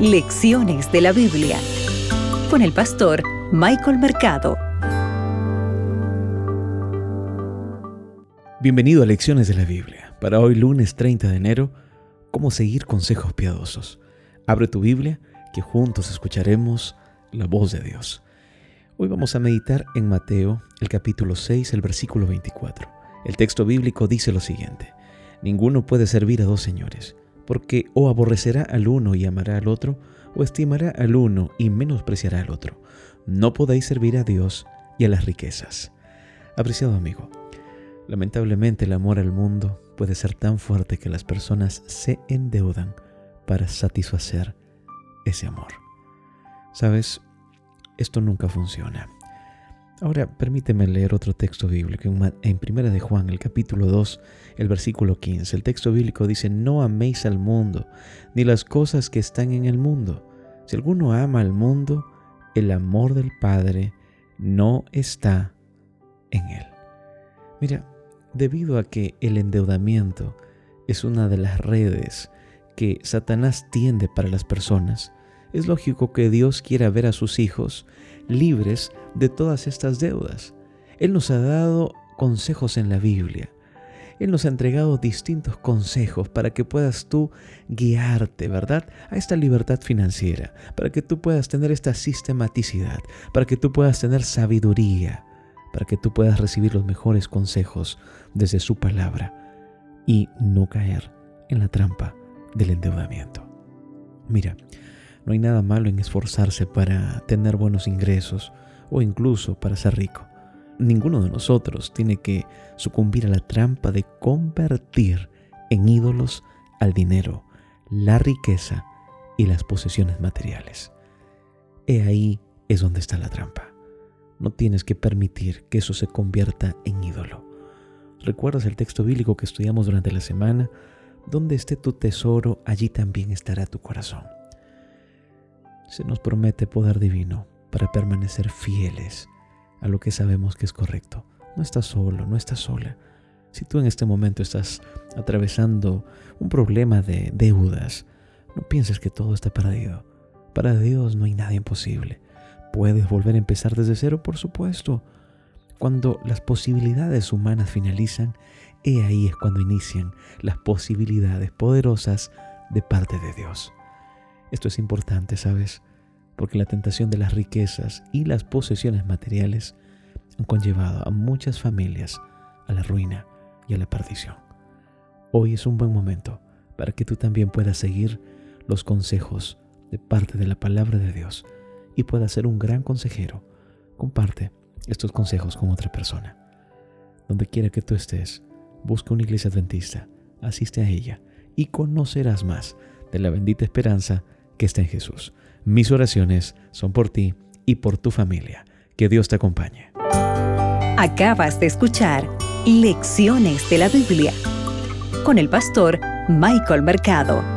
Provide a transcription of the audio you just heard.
Lecciones de la Biblia con el pastor Michael Mercado. Bienvenido a Lecciones de la Biblia. Para hoy lunes 30 de enero, ¿cómo seguir consejos piadosos? Abre tu Biblia que juntos escucharemos la voz de Dios. Hoy vamos a meditar en Mateo, el capítulo 6, el versículo 24. El texto bíblico dice lo siguiente. Ninguno puede servir a dos señores porque o aborrecerá al uno y amará al otro, o estimará al uno y menospreciará al otro. No podéis servir a Dios y a las riquezas. Apreciado amigo, lamentablemente el amor al mundo puede ser tan fuerte que las personas se endeudan para satisfacer ese amor. Sabes, esto nunca funciona. Ahora permíteme leer otro texto bíblico en Primera de Juan, el capítulo 2, el versículo 15. El texto bíblico dice, no améis al mundo, ni las cosas que están en el mundo. Si alguno ama al mundo, el amor del Padre no está en él. Mira, debido a que el endeudamiento es una de las redes que Satanás tiende para las personas, es lógico que Dios quiera ver a sus hijos libres de todas estas deudas. Él nos ha dado consejos en la Biblia. Él nos ha entregado distintos consejos para que puedas tú guiarte, ¿verdad? A esta libertad financiera, para que tú puedas tener esta sistematicidad, para que tú puedas tener sabiduría, para que tú puedas recibir los mejores consejos desde su palabra y no caer en la trampa del endeudamiento. Mira, no hay nada malo en esforzarse para tener buenos ingresos o incluso para ser rico. Ninguno de nosotros tiene que sucumbir a la trampa de convertir en ídolos al dinero, la riqueza y las posesiones materiales. He ahí es donde está la trampa. No tienes que permitir que eso se convierta en ídolo. ¿Recuerdas el texto bíblico que estudiamos durante la semana? Donde esté tu tesoro, allí también estará tu corazón se nos promete poder divino para permanecer fieles a lo que sabemos que es correcto. No estás solo, no estás sola. Si tú en este momento estás atravesando un problema de deudas, no pienses que todo está perdido. Para Dios no hay nada imposible. ¿Puedes volver a empezar desde cero? Por supuesto. Cuando las posibilidades humanas finalizan, he ahí es cuando inician las posibilidades poderosas de parte de Dios. Esto es importante, ¿sabes? Porque la tentación de las riquezas y las posesiones materiales han conllevado a muchas familias a la ruina y a la perdición. Hoy es un buen momento para que tú también puedas seguir los consejos de parte de la palabra de Dios y puedas ser un gran consejero. Comparte estos consejos con otra persona. Donde quiera que tú estés, busca una iglesia adventista, asiste a ella y conocerás más de la bendita esperanza que está en Jesús. Mis oraciones son por ti y por tu familia. Que Dios te acompañe. Acabas de escuchar Lecciones de la Biblia con el pastor Michael Mercado.